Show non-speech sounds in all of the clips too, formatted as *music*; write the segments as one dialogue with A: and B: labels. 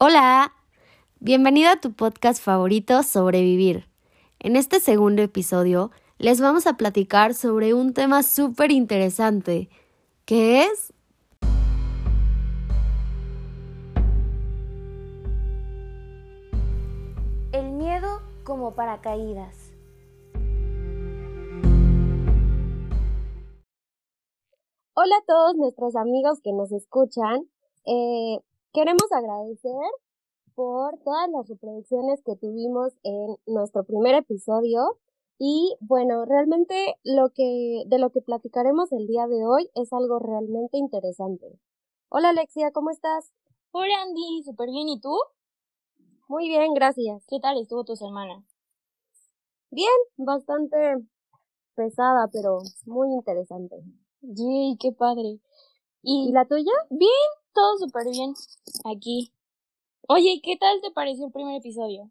A: Hola, bienvenido a tu podcast favorito Sobrevivir. En este segundo episodio les vamos a platicar sobre un tema súper interesante, que es...
B: El miedo como paracaídas.
A: Hola a todos nuestros amigos que nos escuchan. Eh, Queremos agradecer por todas las reproducciones que tuvimos en nuestro primer episodio y bueno, realmente lo que de lo que platicaremos el día de hoy es algo realmente interesante. Hola Alexia, ¿cómo estás?
B: Hola Andy, súper bien, ¿y tú?
A: Muy bien, gracias.
B: ¿Qué tal estuvo tu semana?
A: Bien, bastante pesada, pero muy interesante.
B: Yay, qué padre.
A: ¿Y la tuya?
B: Bien, todo súper bien aquí. Oye, ¿qué tal te pareció el primer episodio?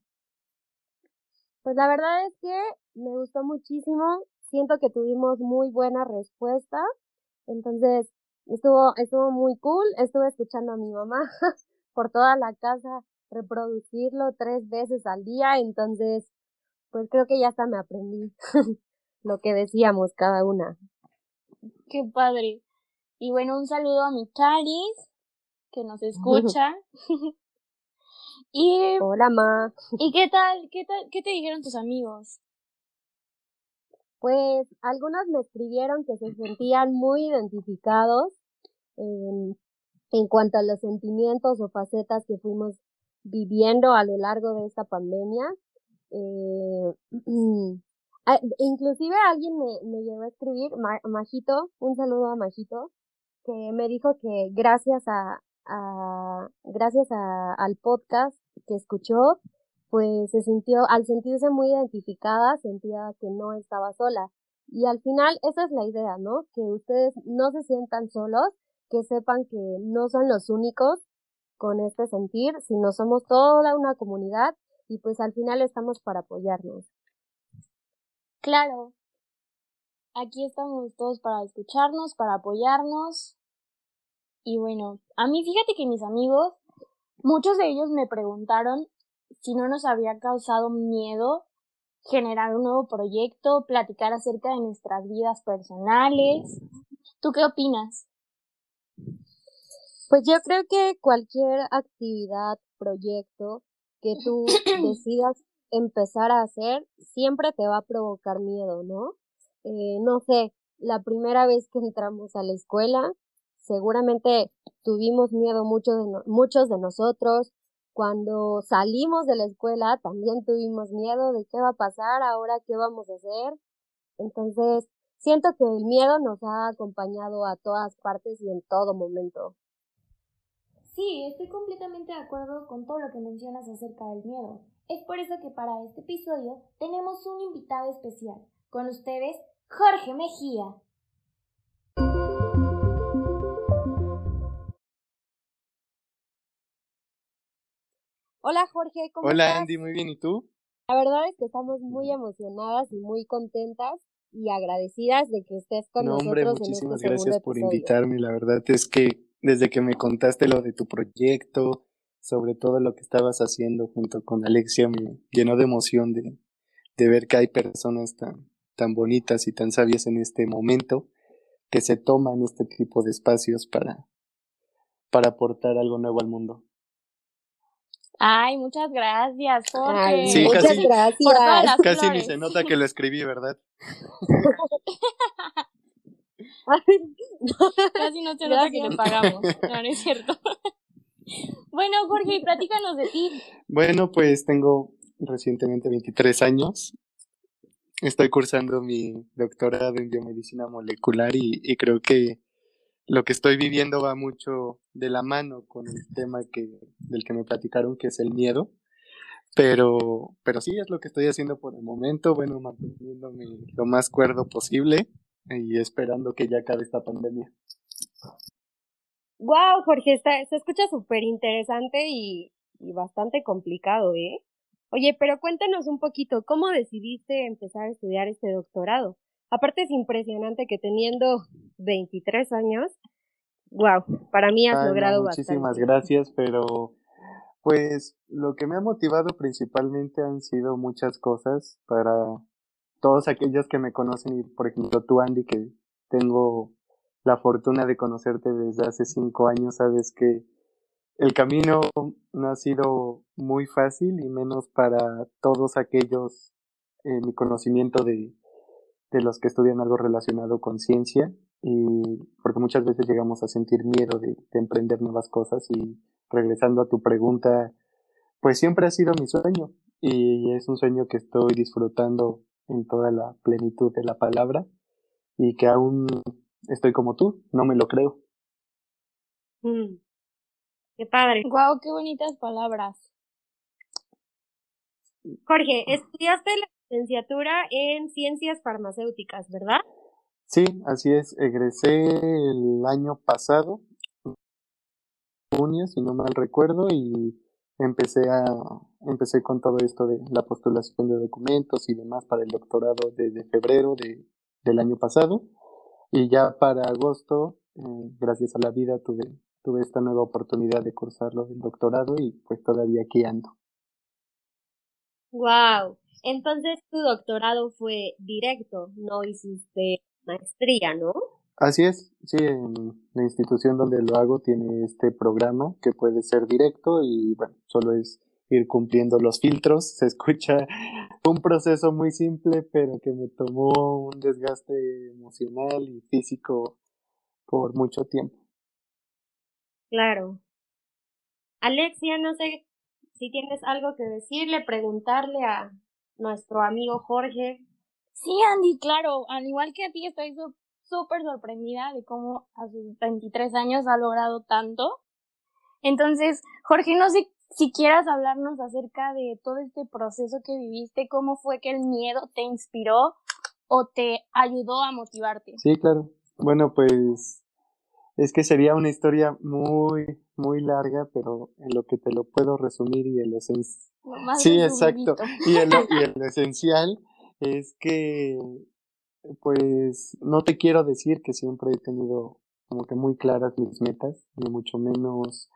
A: Pues la verdad es que me gustó muchísimo. Siento que tuvimos muy buena respuesta. Entonces, estuvo, estuvo muy cool. Estuve escuchando a mi mamá *laughs* por toda la casa reproducirlo tres veces al día. Entonces, pues creo que ya hasta me aprendí *laughs* lo que decíamos cada una.
B: Qué padre. Y bueno, un saludo a mi Charis, que nos *laughs* escucha. *laughs* y
A: Hola, Ma.
B: ¿Y qué tal? ¿Qué tal? ¿Qué te dijeron tus amigos?
A: Pues algunos me escribieron que se sentían muy identificados en, en cuanto a los sentimientos o facetas que fuimos viviendo a lo largo de esta pandemia. Eh, *clears throat* inclusive alguien me, me llegó a escribir, Majito, un saludo a Majito, que me dijo que gracias a, gracias a, al podcast que escuchó, pues se sintió, al sentirse muy identificada, sentía que no estaba sola. Y al final, esa es la idea, ¿no? Que ustedes no se sientan solos, que sepan que no son los únicos con este sentir, sino somos toda una comunidad y pues al final estamos para apoyarnos.
B: Claro. Aquí estamos todos para escucharnos, para apoyarnos y bueno, a mí fíjate que mis amigos, muchos de ellos me preguntaron si no nos había causado miedo generar un nuevo proyecto, platicar acerca de nuestras vidas personales. ¿Tú qué opinas?
A: Pues yo creo que cualquier actividad, proyecto que tú *clears throat* decidas empezar a hacer, siempre te va a provocar miedo, ¿no? Eh, no sé, la primera vez que entramos a la escuela, seguramente tuvimos miedo mucho de muchos de nosotros. Cuando salimos de la escuela también tuvimos miedo de qué va a pasar, ahora qué vamos a hacer. Entonces, siento que el miedo nos ha acompañado a todas partes y en todo momento.
B: Sí, estoy completamente de acuerdo con todo lo que mencionas acerca del miedo. Es por eso que para este episodio tenemos un invitado especial. Con ustedes, Jorge Mejía.
A: Hola Jorge, ¿cómo
C: Hola
A: estás?
C: Andy, muy bien, ¿y tú?
A: La verdad es que estamos muy emocionadas y muy contentas y agradecidas de que estés con
C: no,
A: nosotros.
C: Hombre,
A: en este
C: muchísimas gracias por
A: episodio.
C: invitarme. La verdad es que desde que me contaste lo de tu proyecto, sobre todo lo que estabas haciendo junto con Alexia, me llenó de emoción de, de ver que hay personas tan, tan bonitas y tan sabias en este momento que se toman este tipo de espacios para, para aportar algo nuevo al mundo.
B: Ay, muchas gracias, Jorge.
C: sí,
A: muchas
C: casi,
A: gracias.
C: Casi ni se nota que lo escribí, ¿verdad? *laughs*
B: casi no se nota que le pagamos. *laughs* No, no es cierto. bueno, Jorge, platícanos de ti.
C: Bueno, pues tengo recientemente 23 años. Estoy cursando mi doctorado en biomedicina molecular y, y creo que lo que estoy viviendo va mucho de la mano con el tema que, del que me platicaron, que es el miedo. Pero, pero sí es lo que estoy haciendo por el momento, bueno, manteniéndome lo más cuerdo posible y esperando que ya acabe esta pandemia.
A: Wow, Jorge, está, se escucha súper interesante y, y bastante complicado, ¿eh? Oye, pero cuéntanos un poquito, ¿cómo decidiste empezar a estudiar este doctorado? Aparte es impresionante que teniendo 23 años, wow, para mí has
C: Ay,
A: logrado
C: no,
A: bastante.
C: Muchísimas gracias, pero Pues lo que me ha motivado principalmente han sido muchas cosas para todos aquellos que me conocen y por ejemplo tú Andy que tengo la fortuna de conocerte desde hace cinco años, sabes que el camino no ha sido muy fácil y menos para todos aquellos en mi conocimiento de, de los que estudian algo relacionado con ciencia y porque muchas veces llegamos a sentir miedo de, de emprender nuevas cosas y regresando a tu pregunta, pues siempre ha sido mi sueño y es un sueño que estoy disfrutando en toda la plenitud de la palabra y que aún estoy como tú, no me lo creo.
A: Mm. Qué padre.
B: Guau, qué bonitas palabras.
A: Jorge, estudiaste la licenciatura en ciencias farmacéuticas, ¿verdad?
C: Sí, así es. Egresé el año pasado, junio, si no mal recuerdo, y empecé a empecé con todo esto de la postulación de documentos y demás para el doctorado desde febrero de, del año pasado y ya para agosto eh, gracias a la vida tuve tuve esta nueva oportunidad de cursarlo del doctorado y pues todavía aquí ando.
A: Wow. Entonces tu doctorado fue directo, no hiciste maestría, ¿no?
C: Así es, sí, en la institución donde lo hago tiene este programa que puede ser directo y bueno, solo es ir cumpliendo los filtros. Se escucha *laughs* un proceso muy simple, pero que me tomó un desgaste emocional y físico por mucho tiempo.
A: Claro. Alexia, no sé si tienes algo que decirle, preguntarle a nuestro amigo Jorge.
B: Sí, Andy, claro, al igual que a ti estoy súper sorprendida de cómo a sus 23 años ha logrado tanto. Entonces, Jorge, no sé si quieras hablarnos acerca de todo este proceso que viviste, cómo fue que el miedo te inspiró o te ayudó a motivarte.
C: Sí, claro. Bueno, pues es que sería una historia muy, muy larga, pero en lo que te lo puedo resumir y el esencial. Sí, exacto. Y el, *laughs* y el esencial es que pues no te quiero decir que siempre he tenido como que muy claras mis metas, ni mucho menos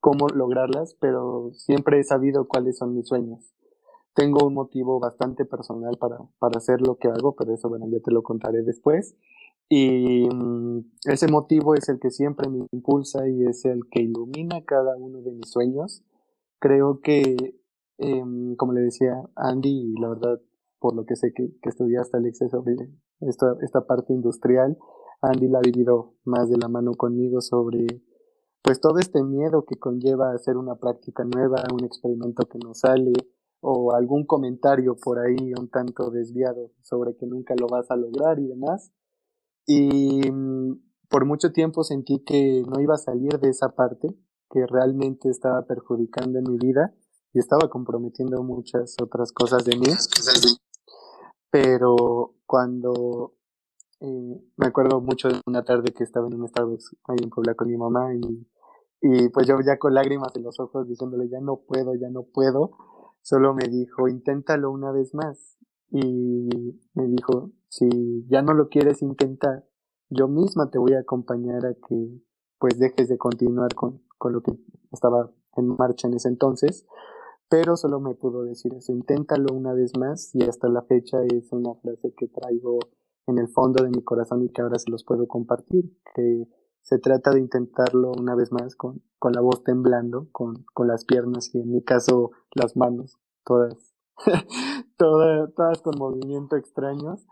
C: cómo lograrlas, pero siempre he sabido cuáles son mis sueños. Tengo un motivo bastante personal para, para hacer lo que hago, pero eso, bueno, ya te lo contaré después. Y mm, ese motivo es el que siempre me impulsa y es el que ilumina cada uno de mis sueños. Creo que, em, como le decía Andy, la verdad, por lo que sé que, que estudiaste, Alex, sobre esta, esta parte industrial. Andy la ha vivido más de la mano conmigo sobre pues todo este miedo que conlleva hacer una práctica nueva, un experimento que no sale o algún comentario por ahí un tanto desviado sobre que nunca lo vas a lograr y demás. Y mm, por mucho tiempo sentí que no iba a salir de esa parte, que realmente estaba perjudicando mi vida y estaba comprometiendo muchas otras cosas de mí. Pero cuando eh, me acuerdo mucho de una tarde que estaba en un Starbucks ahí en Puebla con mi mamá y, y pues yo ya con lágrimas en los ojos diciéndole ya no puedo, ya no puedo, solo me dijo inténtalo una vez más y me dijo si ya no lo quieres intentar yo misma te voy a acompañar a que pues dejes de continuar con, con lo que estaba en marcha en ese entonces pero solo me pudo decir eso, inténtalo una vez más y hasta la fecha es una frase que traigo en el fondo de mi corazón y que ahora se los puedo compartir, que se trata de intentarlo una vez más con, con la voz temblando, con, con las piernas y en mi caso las manos, todas, *laughs* todas, con movimiento extraños,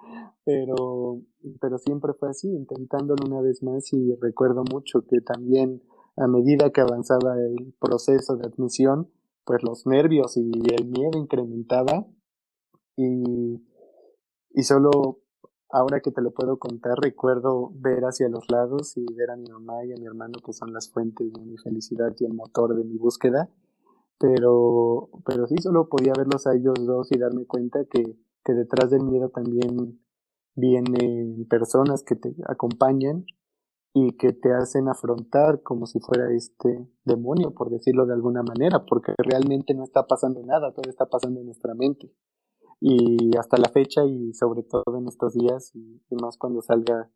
C: pero, pero siempre fue así, intentándolo una vez más y recuerdo mucho que también a medida que avanzaba el proceso de admisión, pues los nervios y el miedo incrementaba y, y solo ahora que te lo puedo contar recuerdo ver hacia los lados y ver a mi mamá y a mi hermano que son las fuentes de mi felicidad y el motor de mi búsqueda pero pero sí solo podía verlos a ellos dos y darme cuenta que, que detrás del miedo también vienen personas que te acompañan y que te hacen afrontar como si fuera este demonio, por decirlo de alguna manera, porque realmente no está pasando nada, todo está pasando en nuestra mente. Y hasta la fecha y sobre todo en estos días y, más cuando salga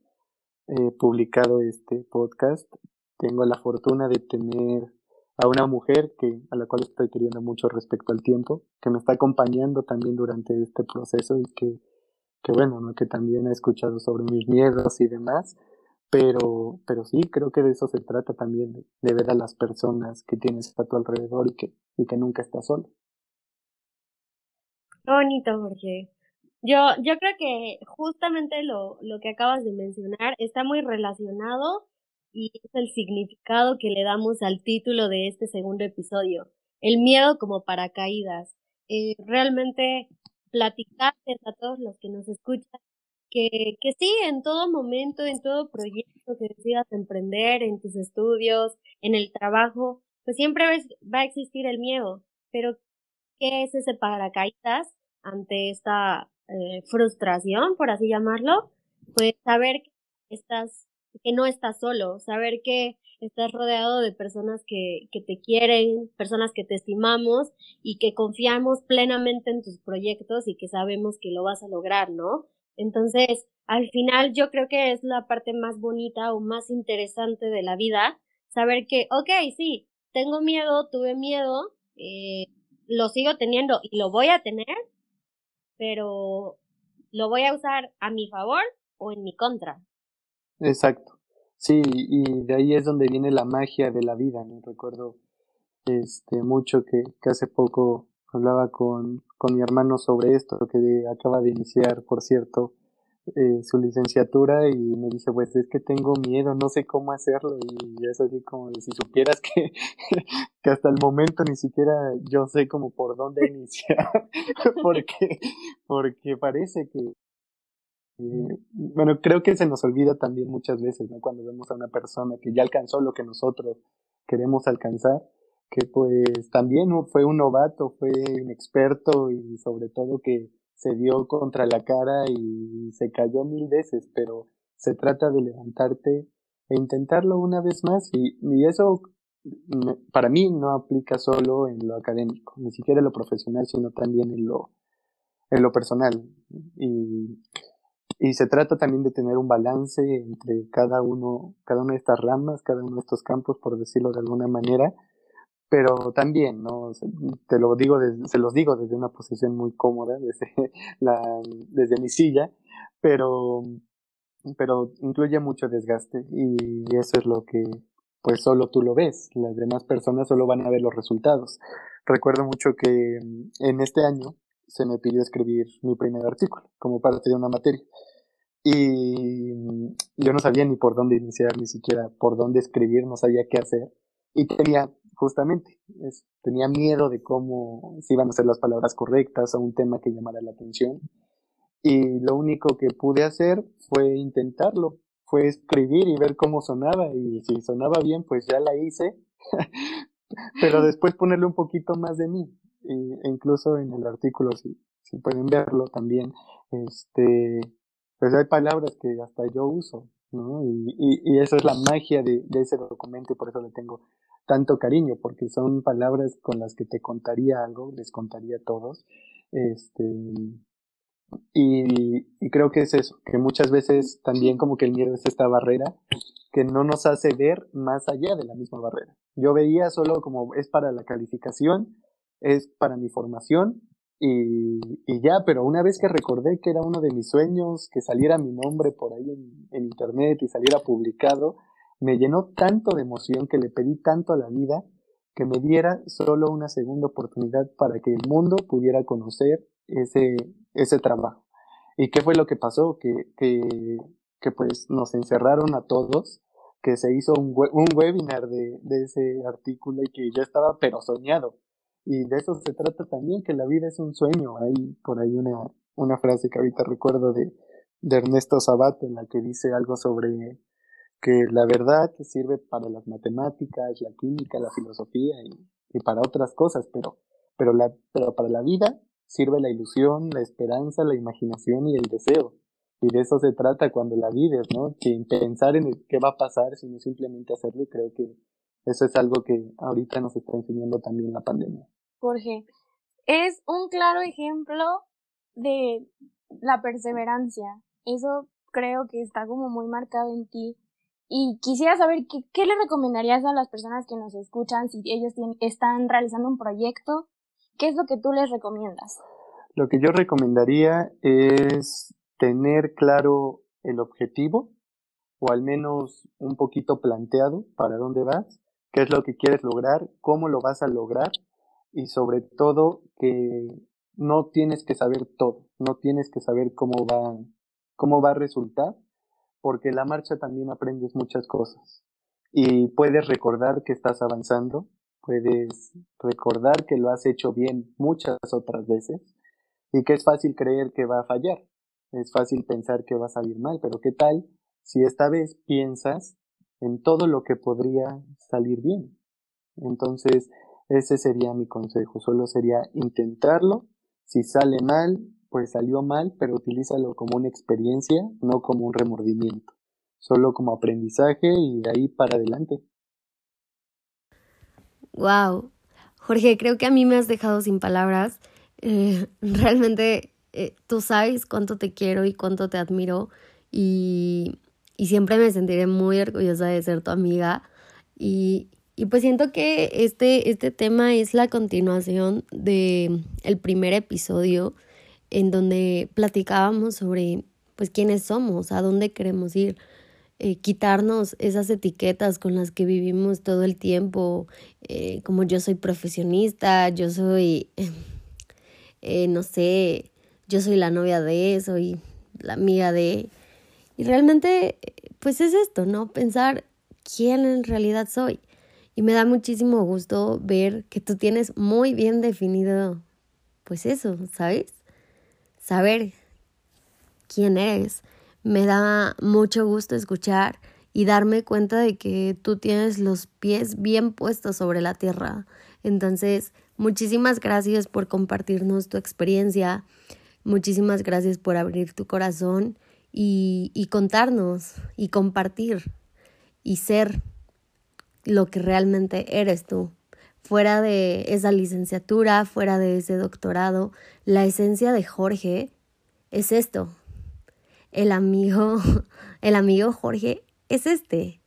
C: eh, publicado este podcast, tengo la fortuna de tener a una mujer que, a la cual estoy queriendo mucho respecto al tiempo, que me está acompañando también durante este proceso y que, que bueno, ¿no? que también ha escuchado sobre mis miedos y demás, pero, pero sí, creo que de eso se trata también, de, ver a las personas que tienes a tu alrededor y que, y que nunca estás solo.
A: Bonito, Jorge. Yo, yo creo que justamente lo, lo que acabas de mencionar está muy relacionado y es el significado que le damos al título de este segundo episodio, el miedo como paracaídas. Eh, realmente platicarles a todos los que nos escuchan que, que sí, en todo momento, en todo proyecto que decidas emprender, en tus estudios, en el trabajo, pues siempre va a existir el miedo. Pero, ¿qué es ese paracaídas ante esta eh, frustración, por así llamarlo? Pues saber que estás que no estás solo, saber que estás rodeado de personas que, que te quieren, personas que te estimamos y que confiamos plenamente en tus proyectos y que sabemos que lo vas a lograr, ¿no? Entonces, al final yo creo que es la parte más bonita o más interesante de la vida, saber que, ok, sí, tengo miedo, tuve miedo, eh, lo sigo teniendo y lo voy a tener, pero lo voy a usar a mi favor o en mi contra.
C: Exacto. Sí, y de ahí es donde viene la magia de la vida, ¿no? Recuerdo este mucho que, hace poco hablaba con, con mi hermano sobre esto, que acaba de iniciar, por cierto, eh, su licenciatura y me dice, pues es que tengo miedo, no sé cómo hacerlo y es así como si supieras que, *laughs* que hasta el momento ni siquiera yo sé como por dónde iniciar, *laughs* porque, porque parece que, bueno, creo que se nos olvida también muchas veces, ¿no? Cuando vemos a una persona que ya alcanzó lo que nosotros queremos alcanzar, que pues también fue un novato, fue un experto y sobre todo que se dio contra la cara y se cayó mil veces, pero se trata de levantarte e intentarlo una vez más y, y eso para mí no aplica solo en lo académico, ni siquiera en lo profesional, sino también en lo, en lo personal. Y y se trata también de tener un balance entre cada uno, cada una de estas ramas, cada uno de estos campos, por decirlo de alguna manera, pero también, ¿no? Te lo digo, se los digo desde una posición muy cómoda, *laughs* desde la, desde mi silla, pero, pero incluye mucho desgaste y eso es lo que, pues solo tú lo ves, las demás personas solo van a ver los resultados. Recuerdo mucho que en este año se me pidió escribir mi primer artículo como parte de una materia. Y yo no sabía ni por dónde iniciar, ni siquiera por dónde escribir, no sabía qué hacer. Y tenía, justamente, tenía miedo de cómo, si iban a ser las palabras correctas o un tema que llamara la atención. Y lo único que pude hacer fue intentarlo, fue escribir y ver cómo sonaba. Y si sonaba bien, pues ya la hice. *laughs* Pero después ponerle un poquito más de mí. E incluso en el artículo, si, si pueden verlo también, este, pues hay palabras que hasta yo uso, ¿no? Y, y, y eso es la magia de, de, ese documento y por eso le tengo tanto cariño, porque son palabras con las que te contaría algo, les contaría a todos. Este, y, y creo que es eso, que muchas veces también como que el miedo es esta barrera que no nos hace ver más allá de la misma barrera. Yo veía solo como es para la calificación, es para mi formación, y, y, ya, pero una vez que recordé que era uno de mis sueños, que saliera mi nombre por ahí en, internet y saliera publicado, me llenó tanto de emoción que le pedí tanto a la vida que me diera solo una segunda oportunidad para que el mundo pudiera conocer ese, ese trabajo. ¿Y qué fue lo que pasó? Que, que, que pues nos encerraron a todos, que se hizo un, un webinar de, de ese artículo y que ya estaba pero soñado y de eso se trata también, que la vida es un sueño. Hay por ahí una, una frase que ahorita recuerdo de, de Ernesto Sabato en la que dice algo sobre que la verdad sirve para las matemáticas, la química, la filosofía y, para otras cosas, pero, pero, la, pero para la vida sirve la ilusión, la esperanza, la imaginación y el deseo. Y de eso se trata cuando la vives, ¿no? Sin pensar en qué va a pasar, sino simplemente hacerlo. Y creo que eso es algo que ahorita nos está enseñando también la pandemia.
B: Jorge. Es un claro ejemplo de la perseverancia. Eso creo que está como muy marcado en ti. Y quisiera saber qué, qué le recomendarías a las personas que nos escuchan si ellos están realizando un proyecto. ¿Qué es lo que tú les recomiendas?
C: Lo que yo recomendaría es tener claro el objetivo o al menos un poquito planteado para dónde vas, qué es lo que quieres lograr, cómo lo vas a lograr y sobre todo que no tienes que saber todo, no tienes que saber cómo va, cómo va a resultar, porque la marcha también aprendes muchas cosas y puedes recordar que estás avanzando, puedes recordar que lo has hecho bien muchas otras veces y que es fácil creer que va a fallar, es fácil pensar que va a salir mal, pero ¿qué tal si esta vez piensas en todo lo que podría salir bien? Entonces, ese sería mi consejo, solo sería intentarlo, si sale mal, pues salió mal, pero utilízalo como una experiencia, no como un remordimiento, solo como aprendizaje y de ahí para adelante.
D: Wow, Jorge, creo que a mí me has dejado sin palabras. Eh, *laughs* realmente eh, tú sabes cuánto te quiero y cuánto te admiro y, y siempre me sentiré muy orgullosa de ser tu amiga y, y pues siento que este, este tema es la continuación de el primer episodio en donde platicábamos sobre pues quiénes somos, a dónde queremos ir, eh, quitarnos esas etiquetas con las que vivimos todo el tiempo, eh, como yo soy profesionista, yo soy, *laughs* eh, no sé, yo soy la novia de, soy la amiga de... Y realmente, pues es esto, ¿no? Pensar quién en realidad soy. Y me da muchísimo gusto ver que tú tienes muy bien definido, pues eso, ¿sabes? Saber quién eres. Me da mucho gusto escuchar y darme cuenta de que tú tienes los pies bien puestos sobre la tierra. Entonces, muchísimas gracias por compartirnos tu experiencia. Muchísimas gracias por abrir tu corazón y, y contarnos y compartir y ser lo que realmente eres tú. Fuera de esa licenciatura, fuera de ese doctorado, la esencia de Jorge es esto. El amigo, *laughs* el amigo Jorge es este.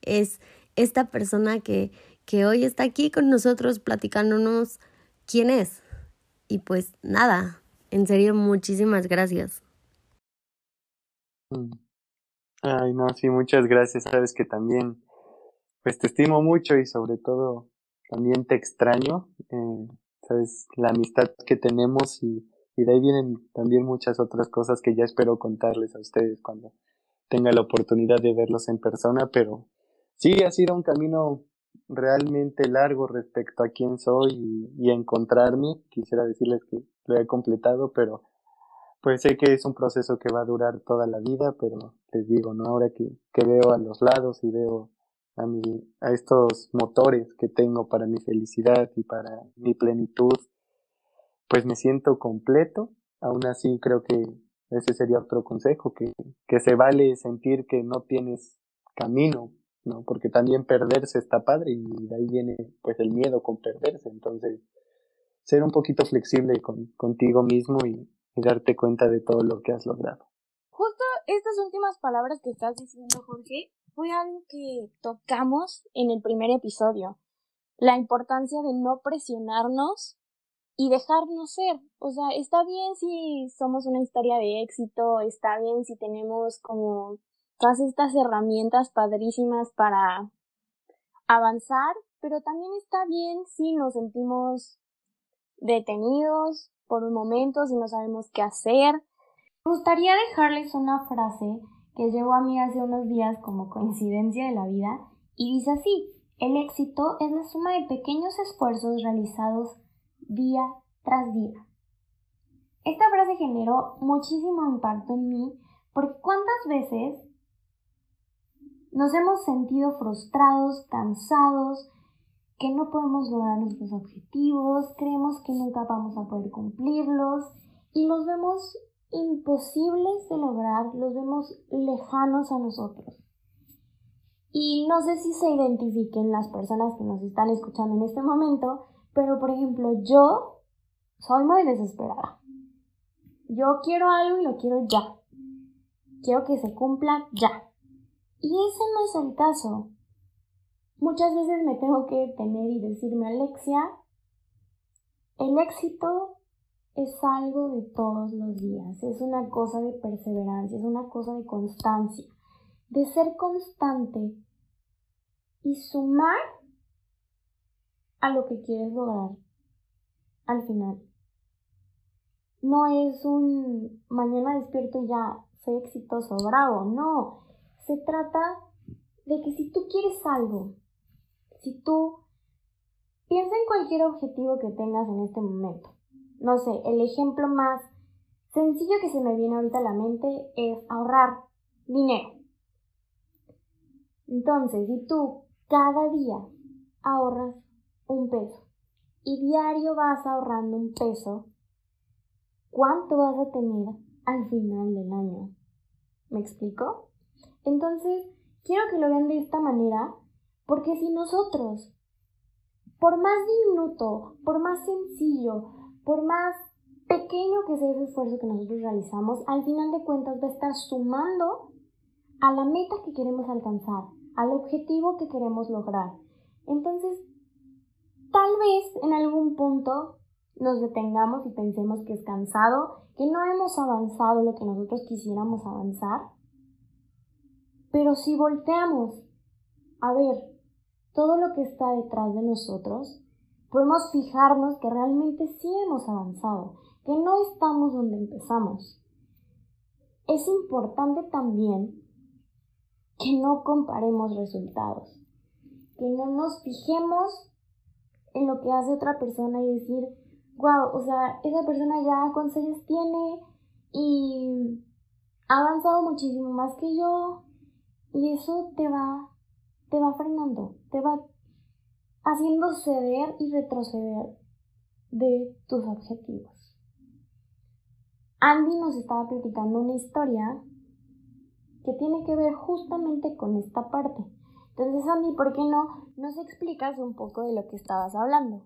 D: Es esta persona que, que hoy está aquí con nosotros platicándonos quién es. Y pues nada, en serio, muchísimas gracias.
C: Mm. Ay, no, sí, muchas gracias. Sabes que también pues te estimo mucho y sobre todo también te extraño, eh, sabes, la amistad que tenemos y, de ahí vienen también muchas otras cosas que ya espero contarles a ustedes cuando tenga la oportunidad de verlos en persona, pero sí ha sido un camino realmente largo respecto a quién soy y, y encontrarme. Quisiera decirles que lo he completado, pero pues sé que es un proceso que va a durar toda la vida, pero les digo, ¿no? Ahora que, que veo a los lados y veo a, mi, a estos motores que tengo para mi felicidad y para mi plenitud, pues me siento completo. Aún así creo que ese sería otro consejo, que, que se vale sentir que no tienes camino, ¿no? Porque también perderse está padre y de ahí viene pues el miedo con perderse. Entonces, ser un poquito flexible con, contigo mismo y, y darte cuenta de todo lo que has logrado.
B: Estas últimas palabras que estás diciendo, Jorge, fue algo que tocamos en el primer episodio. La importancia de no presionarnos y dejarnos ser. O sea, está bien si somos una historia de éxito, está bien si tenemos como todas estas herramientas padrísimas para avanzar, pero también está bien si nos sentimos detenidos por un momento, si no sabemos qué hacer. Gustaría dejarles una frase que llegó a mí hace unos días como coincidencia de la vida y dice así, el éxito es la suma de pequeños esfuerzos realizados día tras día. Esta frase generó muchísimo impacto en mí porque cuántas veces nos hemos sentido frustrados, cansados, que no podemos lograr nuestros objetivos, creemos que nunca vamos a poder cumplirlos y los vemos imposibles de lograr, los vemos lejanos a nosotros. Y no sé si se identifiquen las personas que nos están escuchando en este momento, pero por ejemplo yo soy muy desesperada. Yo quiero algo y lo quiero ya. Quiero que se cumpla ya. Y ese no es el caso. Muchas veces me tengo que detener y decirme, Alexia, el éxito es algo de todos los días, es una cosa de perseverancia, es una cosa de constancia, de ser constante y sumar a lo que quieres lograr al final. No es un mañana despierto y ya soy exitoso, bravo, no. Se trata de que si tú quieres algo, si tú piensa en cualquier objetivo que tengas en este momento. No sé, el ejemplo más sencillo que se me viene ahorita a la mente es ahorrar dinero. Entonces, si tú cada día ahorras un peso y diario vas ahorrando un peso, ¿cuánto vas a tener al final del año? ¿Me explico? Entonces, quiero que lo vean de esta manera porque si nosotros, por más diminuto, por más sencillo, por más pequeño que sea ese esfuerzo que nosotros realizamos, al final de cuentas va a estar sumando a la meta que queremos alcanzar, al objetivo que queremos lograr. Entonces, tal vez en algún punto nos detengamos y pensemos que es cansado, que no hemos avanzado lo que nosotros quisiéramos avanzar. Pero si volteamos a ver todo lo que está detrás de nosotros, podemos fijarnos que realmente sí hemos avanzado, que no estamos donde empezamos. Es importante también que no comparemos resultados, que no nos fijemos en lo que hace otra persona y decir, wow, o sea, esa persona ya cuántos años tiene y ha avanzado muchísimo más que yo y eso te va te va frenando, te va haciendo ceder y retroceder de tus objetivos. Andy nos estaba platicando una historia que tiene que ver justamente con esta parte. Entonces, Andy, ¿por qué no nos explicas un poco de lo que estabas hablando?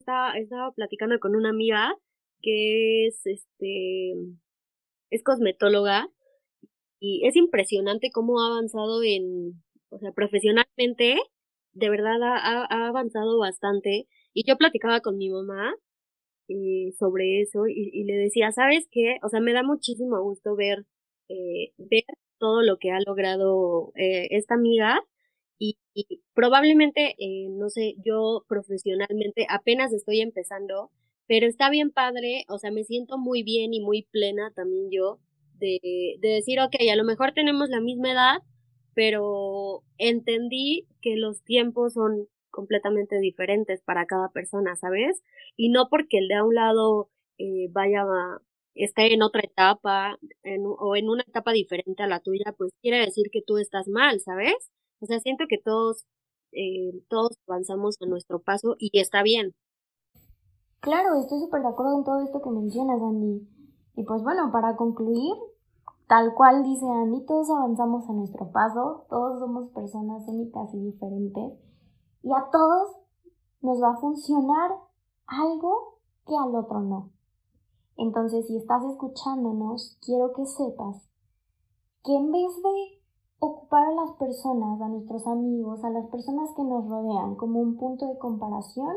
A: Estaba, platicando con una amiga que es este es cosmetóloga y es impresionante cómo ha avanzado en o sea, profesionalmente, de verdad ha, avanzado bastante. Y yo platicaba con mi mamá eh, sobre eso y, le decía, ¿sabes qué? O sea, me da muchísimo gusto ver, eh, ver todo lo que ha logrado eh, esta amiga y, probablemente, eh, no sé, yo profesionalmente apenas estoy empezando, pero está bien padre, o sea, me siento muy bien y muy plena también yo de, de decir, ok, a lo mejor tenemos la misma edad, pero entendí que los tiempos son completamente diferentes para cada persona, ¿sabes? Y no porque el de a un lado eh, vaya esté en otra etapa o en una etapa diferente a la tuya, pues quiere decir que tú estás mal, ¿sabes? O sea, siento que todos, eh, todos avanzamos a nuestro paso y está bien.
B: Claro, estoy súper de acuerdo en todo esto que mencionas, Andy. Y pues bueno, para concluir, Tal cual dice Andy, todos avanzamos a nuestro paso, todos somos personas únicas y diferentes y a todos nos va a funcionar algo que al otro no. Entonces, si estás escuchándonos, quiero que sepas que en vez de ocupar a las personas, a nuestros amigos, a las personas que nos rodean como un punto de comparación,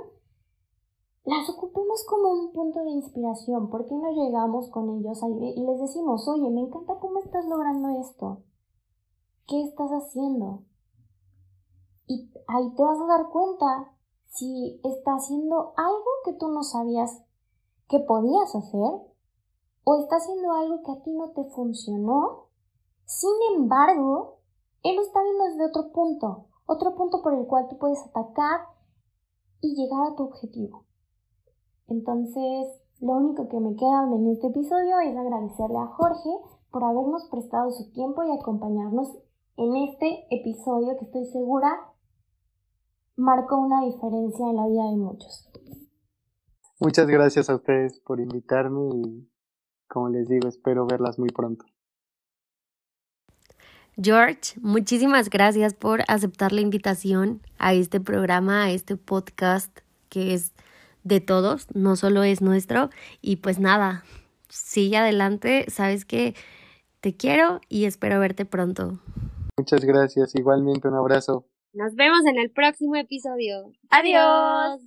B: las ocupemos como un punto de inspiración. ¿Por qué no llegamos con ellos y les decimos, oye, me encanta cómo estás logrando esto? ¿Qué estás haciendo? Y ahí te vas a dar cuenta si está haciendo algo que tú no sabías que podías hacer o está haciendo algo que a ti no te funcionó. Sin embargo, él está viendo desde otro punto, otro punto por el cual tú puedes atacar y llegar a tu objetivo. Entonces, lo único que me queda en este episodio es agradecerle a Jorge por habernos prestado su tiempo y acompañarnos en este episodio que estoy segura marcó una diferencia en la vida de muchos.
C: Muchas gracias a ustedes por invitarme y, como les digo, espero verlas muy pronto.
A: George, muchísimas gracias por aceptar la invitación a este programa, a este podcast que es de todos, no solo es nuestro. Y pues nada, sigue adelante, sabes que te quiero y espero verte pronto.
C: Muchas gracias, igualmente un abrazo.
A: Nos vemos en el próximo episodio.
B: Adiós.